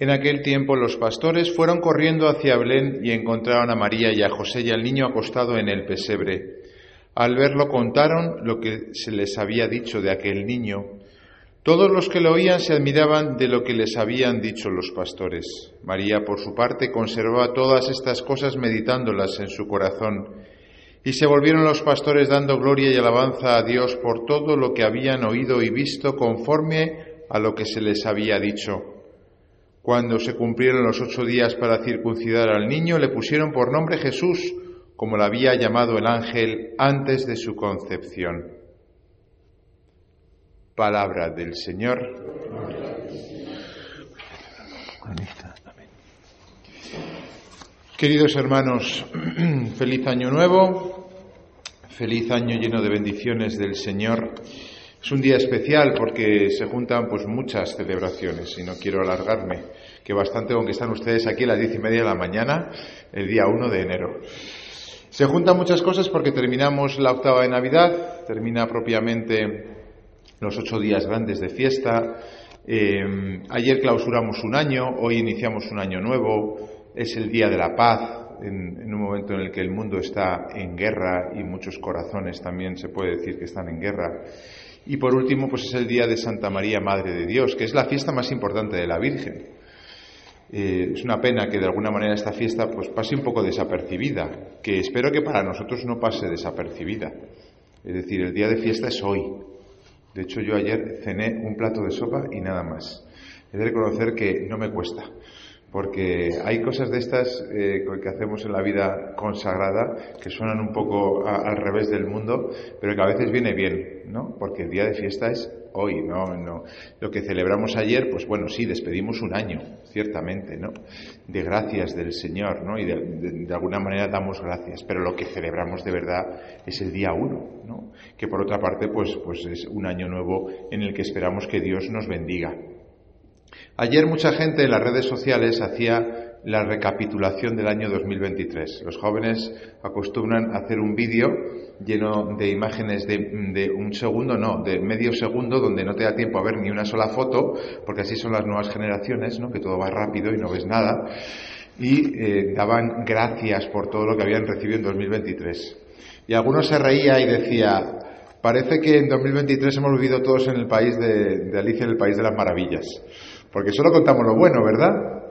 En aquel tiempo los pastores fueron corriendo hacia Belén y encontraron a María y a José y al niño acostado en el pesebre. Al verlo contaron lo que se les había dicho de aquel niño. Todos los que lo oían se admiraban de lo que les habían dicho los pastores. María, por su parte, conservaba todas estas cosas meditándolas en su corazón. Y se volvieron los pastores dando gloria y alabanza a Dios por todo lo que habían oído y visto conforme a lo que se les había dicho. Cuando se cumplieron los ocho días para circuncidar al niño, le pusieron por nombre Jesús, como lo había llamado el ángel antes de su concepción. Palabra del Señor. Queridos hermanos, feliz año nuevo, feliz año lleno de bendiciones del Señor. Es un día especial porque se juntan pues muchas celebraciones y no quiero alargarme, que bastante con que están ustedes aquí a las diez y media de la mañana, el día 1 de enero. Se juntan muchas cosas porque terminamos la octava de Navidad, termina propiamente los ocho días grandes de fiesta. Eh, ayer clausuramos un año, hoy iniciamos un año nuevo, es el Día de la Paz, en, en, un momento en el que el mundo está en guerra y muchos corazones también se puede decir que están en guerra. Y por último, pues es el día de Santa María, Madre de Dios, que es la fiesta más importante de la Virgen. Eh, es una pena que de alguna manera esta fiesta pues pase un poco desapercibida, que espero que para nosotros no pase desapercibida. Es decir, el día de fiesta es hoy. De hecho, yo ayer cené un plato de sopa y nada más. He de reconocer que no me cuesta porque hay cosas de estas eh, que hacemos en la vida consagrada que suenan un poco al revés del mundo, pero que a veces viene bien, ¿no? Porque el día de fiesta es hoy, ¿no? no Lo que celebramos ayer, pues bueno, sí, despedimos un año, ciertamente, ¿no? De gracias del Señor, ¿no? Y de, de, de alguna manera damos gracias, pero lo que celebramos de verdad es el día uno, ¿no? Que por otra parte, pues, pues es un año nuevo en el que esperamos que Dios nos bendiga, Ayer mucha gente en las redes sociales hacía la recapitulación del año 2023. Los jóvenes acostumbran a hacer un vídeo lleno de imágenes de, un segundo, no, de medio segundo, donde no te da tiempo a ver ni una sola foto, porque así son las nuevas generaciones, ¿no? que todo va rápido y no ves nada. Y eh, daban gracias por todo lo que habían recibido en 2023. Y algunos se reía y decía, parece que en 2023 hemos vivido todos en el país de, de Alicia en el País de las Maravillas. Porque solo contamos lo bueno, ¿verdad?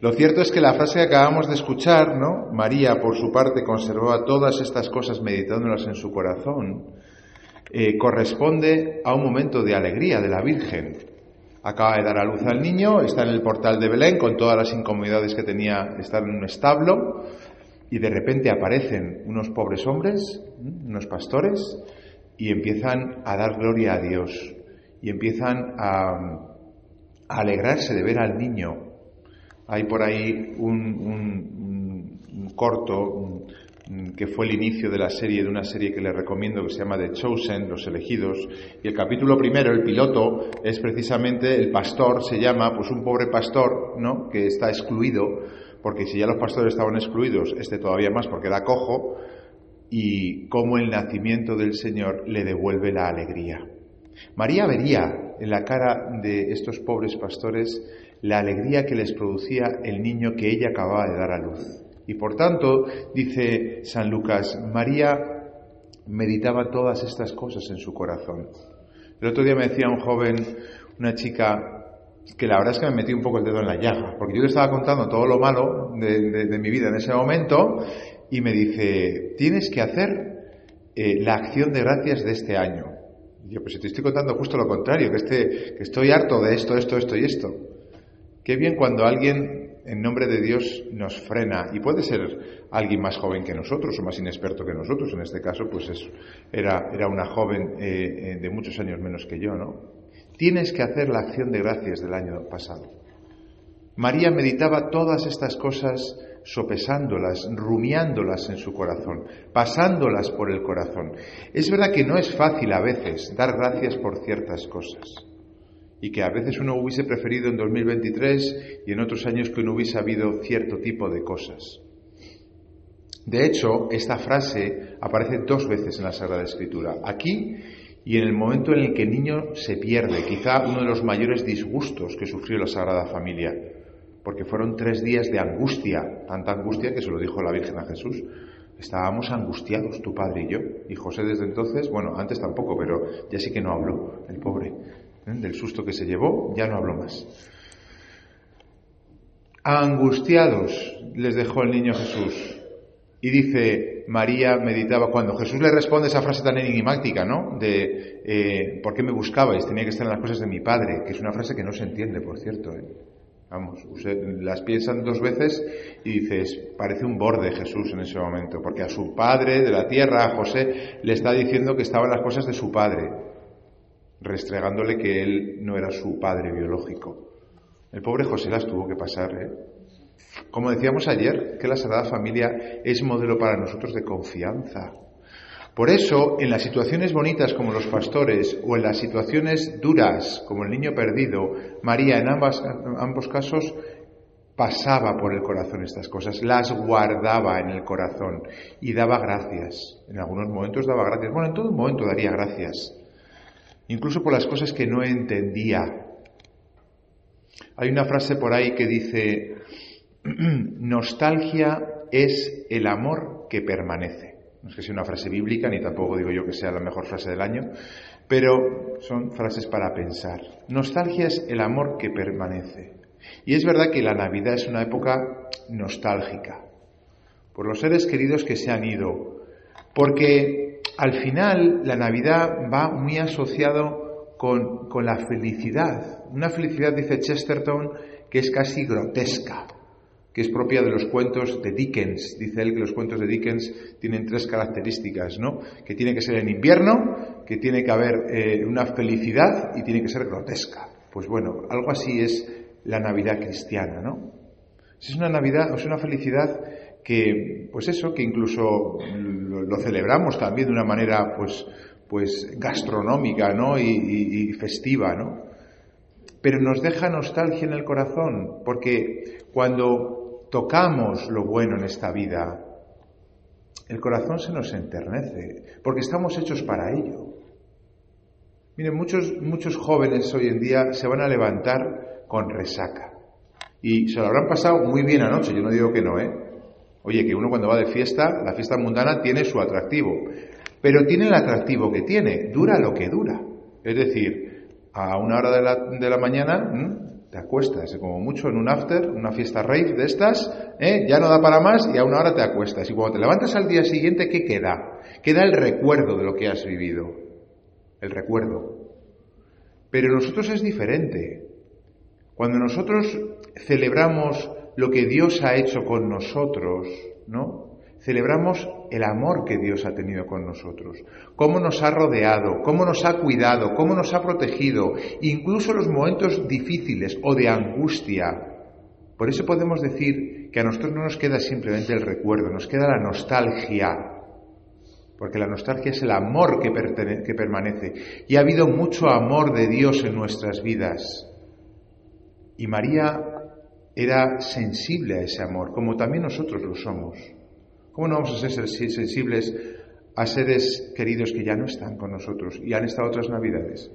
Lo cierto es que la frase que acabamos de escuchar, ¿no? María, por su parte, conservaba todas estas cosas meditándolas en su corazón, eh, corresponde a un momento de alegría de la Virgen. Acaba de dar a luz al niño, está en el portal de Belén con todas las incomodidades que tenía estar en un establo, y de repente aparecen unos pobres hombres, unos pastores, y empiezan a dar gloria a Dios, y empiezan a a alegrarse de ver al niño. Hay por ahí un, corto un, que fue el inicio de la serie, de una serie que les recomiendo que se llama The Chosen, Los Elegidos, y el capítulo primero, el piloto, es precisamente el pastor, se llama, pues un pobre pastor, ¿no?, que está excluido, porque si ya los pastores estaban excluidos, este todavía más porque era cojo, y cómo el nacimiento del Señor le devuelve la alegría. María vería en la cara de estos pobres pastores la alegría que les producía el niño que ella acababa de dar a luz. Y por tanto, dice San Lucas, María meditaba todas estas cosas en su corazón. El otro día me decía un joven, una chica, que la verdad es que me metí un poco el dedo en la llaga, porque yo le estaba contando todo lo malo de, mi vida en ese momento y me dice, tienes que hacer eh, la acción de gracias de este año. Y yo, pues te estoy contando justo lo contrario, que, este, que estoy harto de esto, esto, esto y esto. Qué bien cuando alguien en nombre de Dios nos frena, y puede ser alguien más joven que nosotros o más inexperto que nosotros, en este caso pues es, era, era una joven eh, de muchos años menos que yo, ¿no? Tienes que hacer la acción de gracias del año pasado. María meditaba todas estas cosas sopesándolas, rumiándolas en su corazón, pasándolas por el corazón. Es verdad que no es fácil a veces dar gracias por ciertas cosas y que a veces uno hubiese preferido en 2023 y en otros años que no hubiese habido cierto tipo de cosas. De hecho, esta frase aparece dos veces en la Sagrada Escritura, aquí y en el momento en el que el niño se pierde, quizá uno de los mayores disgustos que sufrió la Sagrada Familia, porque fueron tres días de angustia, tanta angustia que se lo dijo la Virgen a Jesús. Estábamos angustiados, tu padre y yo. Y José desde entonces, bueno, antes tampoco, pero ya sí que no habló, el pobre. ¿eh? Del susto que se llevó, ya no habló más. Angustiados les dejó el niño Jesús. Y dice, María meditaba cuando Jesús le responde esa frase tan enigmática, ¿no? De, eh, ¿por qué me buscabais? Tenía que estar en las cosas de mi padre, que es una frase que no se entiende, por cierto. ¿eh? Vamos, usted las piensan dos veces y dices, parece un borde Jesús en ese momento, porque a su padre de la tierra, a José, le está diciendo que estaban las cosas de su padre, restregándole que él no era su padre biológico. El pobre José las tuvo que pasar, ¿eh? Como decíamos ayer, que la Sagrada Familia es modelo para nosotros de confianza. Por eso, en las situaciones bonitas como los pastores o en las situaciones duras como el niño perdido, María en ambos casos pasaba por el corazón estas cosas, las guardaba en el corazón y daba gracias. En algunos momentos daba gracias. Bueno, en todo momento daría gracias. Incluso por las cosas que no entendía. Hay una frase por ahí que dice, nostalgia es el amor que permanece. No es que sea una frase bíblica, ni tampoco digo yo que sea la mejor frase del año, pero son frases para pensar. Nostalgia es el amor que permanece. Y es verdad que la Navidad es una época nostálgica, por los seres queridos que se han ido, porque al final la Navidad va muy asociado con, con la felicidad. Una felicidad, dice Chesterton, que es casi grotesca que es propia de los cuentos de Dickens. Dice él que los cuentos de Dickens tienen tres características, ¿no? Que tiene que ser en invierno, que tiene que haber eh, una felicidad y tiene que ser grotesca. Pues bueno, algo así es la Navidad cristiana, ¿no? Es una Navidad, es una felicidad que, pues eso, que incluso lo, celebramos también de una manera, pues, pues gastronómica, ¿no? y festiva, ¿no? Pero nos deja nostalgia en el corazón, porque cuando tocamos lo bueno en esta vida, el corazón se nos enternece, porque estamos hechos para ello. Miren, muchos, muchos jóvenes hoy en día se van a levantar con resaca. Y se lo habrán pasado muy bien anoche, yo no digo que no, ¿eh? Oye, que uno cuando va de fiesta, la fiesta mundana tiene su atractivo, pero tiene el atractivo que tiene, dura lo que dura. Es decir, a una hora de la, de la mañana te acuestas, como mucho en un after, una fiesta rave de estas, ¿eh? ya no da para más y a una hora te acuestas. Y cuando te levantas al día siguiente, ¿qué queda? Queda el recuerdo de lo que has vivido. El recuerdo. Pero nosotros es diferente. Cuando nosotros celebramos lo que Dios ha hecho con nosotros, ¿no? Celebramos el amor que Dios ha tenido con nosotros, cómo nos ha rodeado, cómo nos ha cuidado, cómo nos ha protegido, incluso los momentos difíciles o de angustia. Por eso podemos decir que a nosotros no nos queda simplemente el recuerdo, nos queda la nostalgia, porque la nostalgia es el amor que, que permanece. Y ha habido mucho amor de Dios en nuestras vidas. Y María era sensible a ese amor, como también nosotros lo somos. ¿Cómo no vamos a ser sensibles a seres queridos que ya no están con nosotros y han estado otras navidades?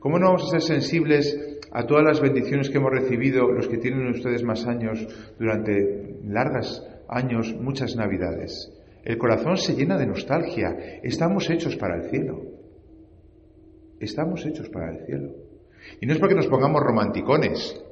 ¿Cómo no vamos a ser sensibles a todas las bendiciones que hemos recibido los que tienen ustedes más años durante largas años, muchas navidades? El corazón se llena de nostalgia. Estamos hechos para el cielo. Estamos hechos para el cielo. Y no es porque nos pongamos romanticones,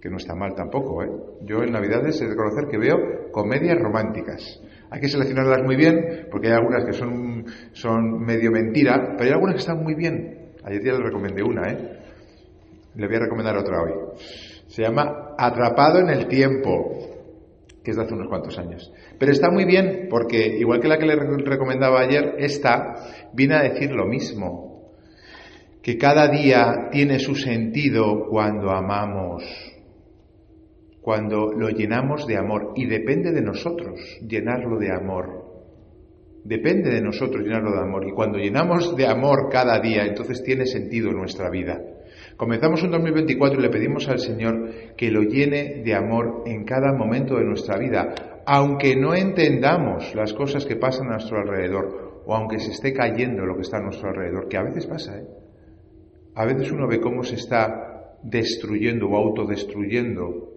que no está mal tampoco. ¿eh? Yo en Navidades he de reconocer que veo comedias románticas. Hay que seleccionarlas muy bien, porque hay algunas que son, son medio mentira, pero hay algunas que están muy bien. Ayer ya le recomendé una, ¿eh? Le voy a recomendar otra hoy. Se llama Atrapado en el Tiempo, que es de hace unos cuantos años. Pero está muy bien, porque igual que la que le recomendaba ayer, esta viene a decir lo mismo. Que cada día tiene su sentido cuando amamos cuando lo llenamos de amor y depende de nosotros llenarlo de amor. Depende de nosotros llenarlo de amor y cuando llenamos de amor cada día, entonces tiene sentido nuestra vida. Comenzamos un 2024 y le pedimos al Señor que lo llene de amor en cada momento de nuestra vida, aunque no entendamos las cosas que pasan a nuestro alrededor o aunque se esté cayendo lo que está a nuestro alrededor, que a veces pasa, ¿eh? A veces uno ve cómo se está destruyendo o autodestruyendo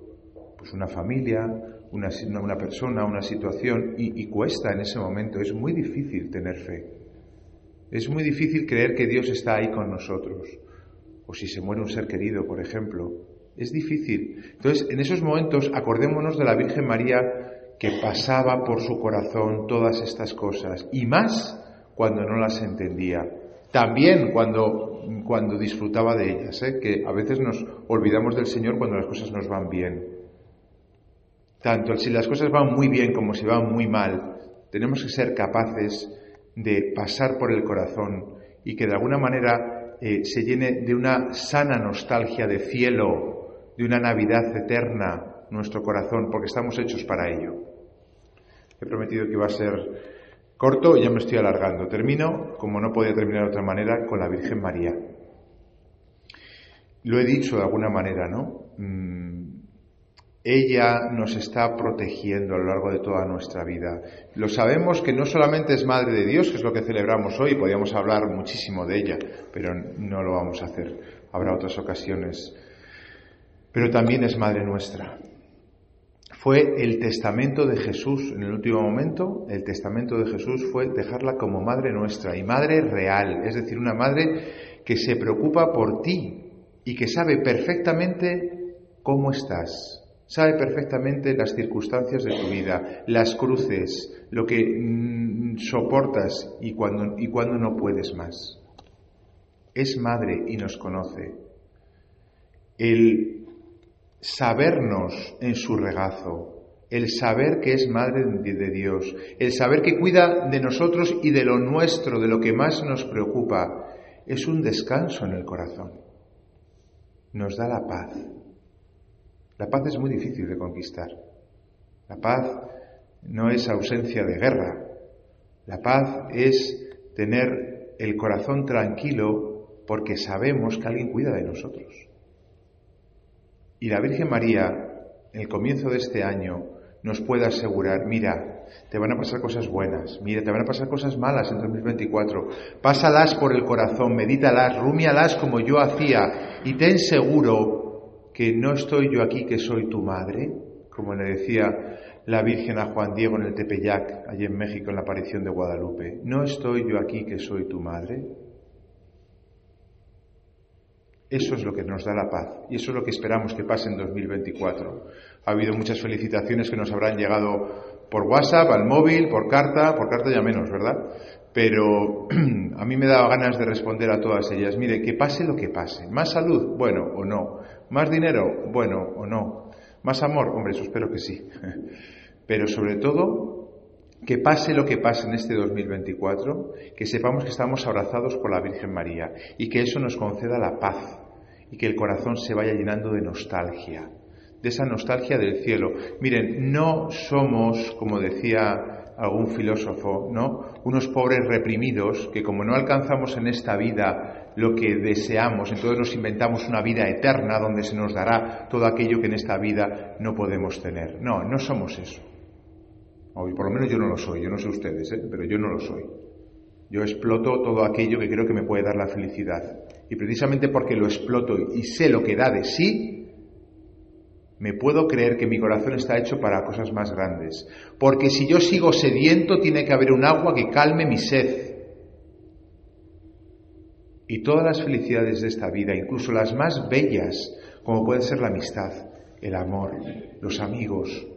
pues una familia, una, una persona, una situación, y, y cuesta en ese momento. Es muy difícil tener fe. Es muy difícil creer que Dios está ahí con nosotros. O si se muere un ser querido, por ejemplo. Es difícil. Entonces, en esos momentos, acordémonos de la Virgen María que pasaba por su corazón todas estas cosas, y más cuando no las entendía. También cuando, cuando disfrutaba de ellas, ¿eh? que a veces nos olvidamos del Señor cuando las cosas nos van bien. Tanto si las cosas van muy bien como si van muy mal, tenemos que ser capaces de pasar por el corazón y que de alguna manera eh, se llene de una sana nostalgia de cielo, de una Navidad eterna nuestro corazón, porque estamos hechos para ello. He prometido que iba a ser corto y ya me estoy alargando. Termino, como no podía terminar de otra manera, con la Virgen María. Lo he dicho de alguna manera, ¿no? Mm, ella nos está protegiendo a lo largo de toda nuestra vida. Lo sabemos que no solamente es Madre de Dios, que es lo que celebramos hoy, podríamos hablar muchísimo de ella, pero no lo vamos a hacer. Habrá otras ocasiones. Pero también es Madre nuestra. Fue el testamento de Jesús en el último momento, el testamento de Jesús fue dejarla como Madre nuestra y Madre real, es decir, una Madre que se preocupa por ti y que sabe perfectamente cómo estás, sabe perfectamente las circunstancias de tu vida, las cruces, lo que mm, soportas y cuando, y cuando no puedes más. Es madre y nos conoce. El sabernos en su regazo, el saber que es madre de Dios, el saber que cuida de nosotros y de lo nuestro, de lo que más nos preocupa, es un descanso en el corazón. Nos da la paz la paz es muy difícil de conquistar. La paz no es ausencia de guerra. La paz es tener el corazón tranquilo porque sabemos que alguien cuida de nosotros. Y la Virgen María, en el comienzo de este año, nos puede asegurar, mira, te van a pasar cosas buenas, mira, te van a pasar cosas malas en 2024, pásalas por el corazón, medítalas, rúmialas como yo hacía y ten seguro que no estoy yo aquí que soy tu madre, como le decía la Virgen a Juan Diego en el Tepeyac, allí en México, en la aparición de Guadalupe. No estoy yo aquí que soy tu madre. Eso es lo que nos da la paz y eso es lo que esperamos que pase en 2024. Ha habido muchas felicitaciones que nos habrán llegado por WhatsApp, al móvil, por carta, por carta ya menos, ¿verdad? Pero a mí me daba ganas de responder a todas ellas. Mire, que pase lo que pase. Más salud, bueno o no. Más dinero, bueno o no. Más amor, hombre, eso espero que sí. Pero sobre todo, que pase lo que pase en este 2024, que sepamos que estamos abrazados por la Virgen María y que eso nos conceda la paz y que el corazón se vaya llenando de nostalgia, de esa nostalgia del cielo. Miren, no somos, como decía algún filósofo, ¿no? Unos pobres reprimidos que como no alcanzamos en esta vida lo que deseamos, entonces nos inventamos una vida eterna donde se nos dará todo aquello que en esta vida no podemos tener. No, no somos eso. O por lo menos yo no lo soy, yo no sé ustedes, ¿eh? pero yo no lo soy. Yo exploto todo aquello que creo que me puede dar la felicidad. Y precisamente porque lo exploto y sé lo que da de sí, me puedo creer que mi corazón está hecho para cosas más grandes. Porque si yo sigo sediento, tiene que haber un agua que calme mi sed. Y todas las felicidades de esta vida, incluso las más bellas, como puede ser la amistad, el amor, los amigos,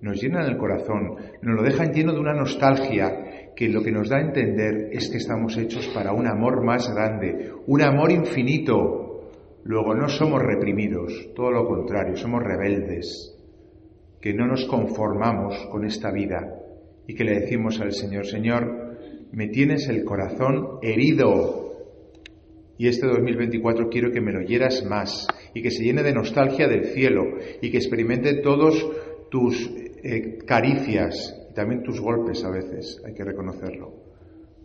nos llenan el corazón, nos lo dejan lleno de una nostalgia que lo que nos da a entender es que estamos hechos para un amor más grande, un amor infinito, Luego no somos reprimidos, todo lo contrario, somos rebeldes, que no nos conformamos con esta vida y que le decimos al Señor, Señor, me tienes el corazón herido y este 2024 quiero que me lo hieras más y que se llene de nostalgia del cielo y que experimente todos tus eh, caricias y también tus golpes a veces, hay que reconocerlo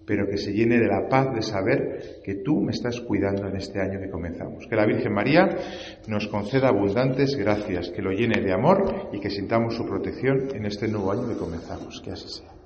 pero que se llene de la paz de saber que tú me estás cuidando en este año que comenzamos. Que la Virgen María nos conceda abundantes gracias, que lo llene de amor y que sintamos su protección en este nuevo año que comenzamos. Que así sea.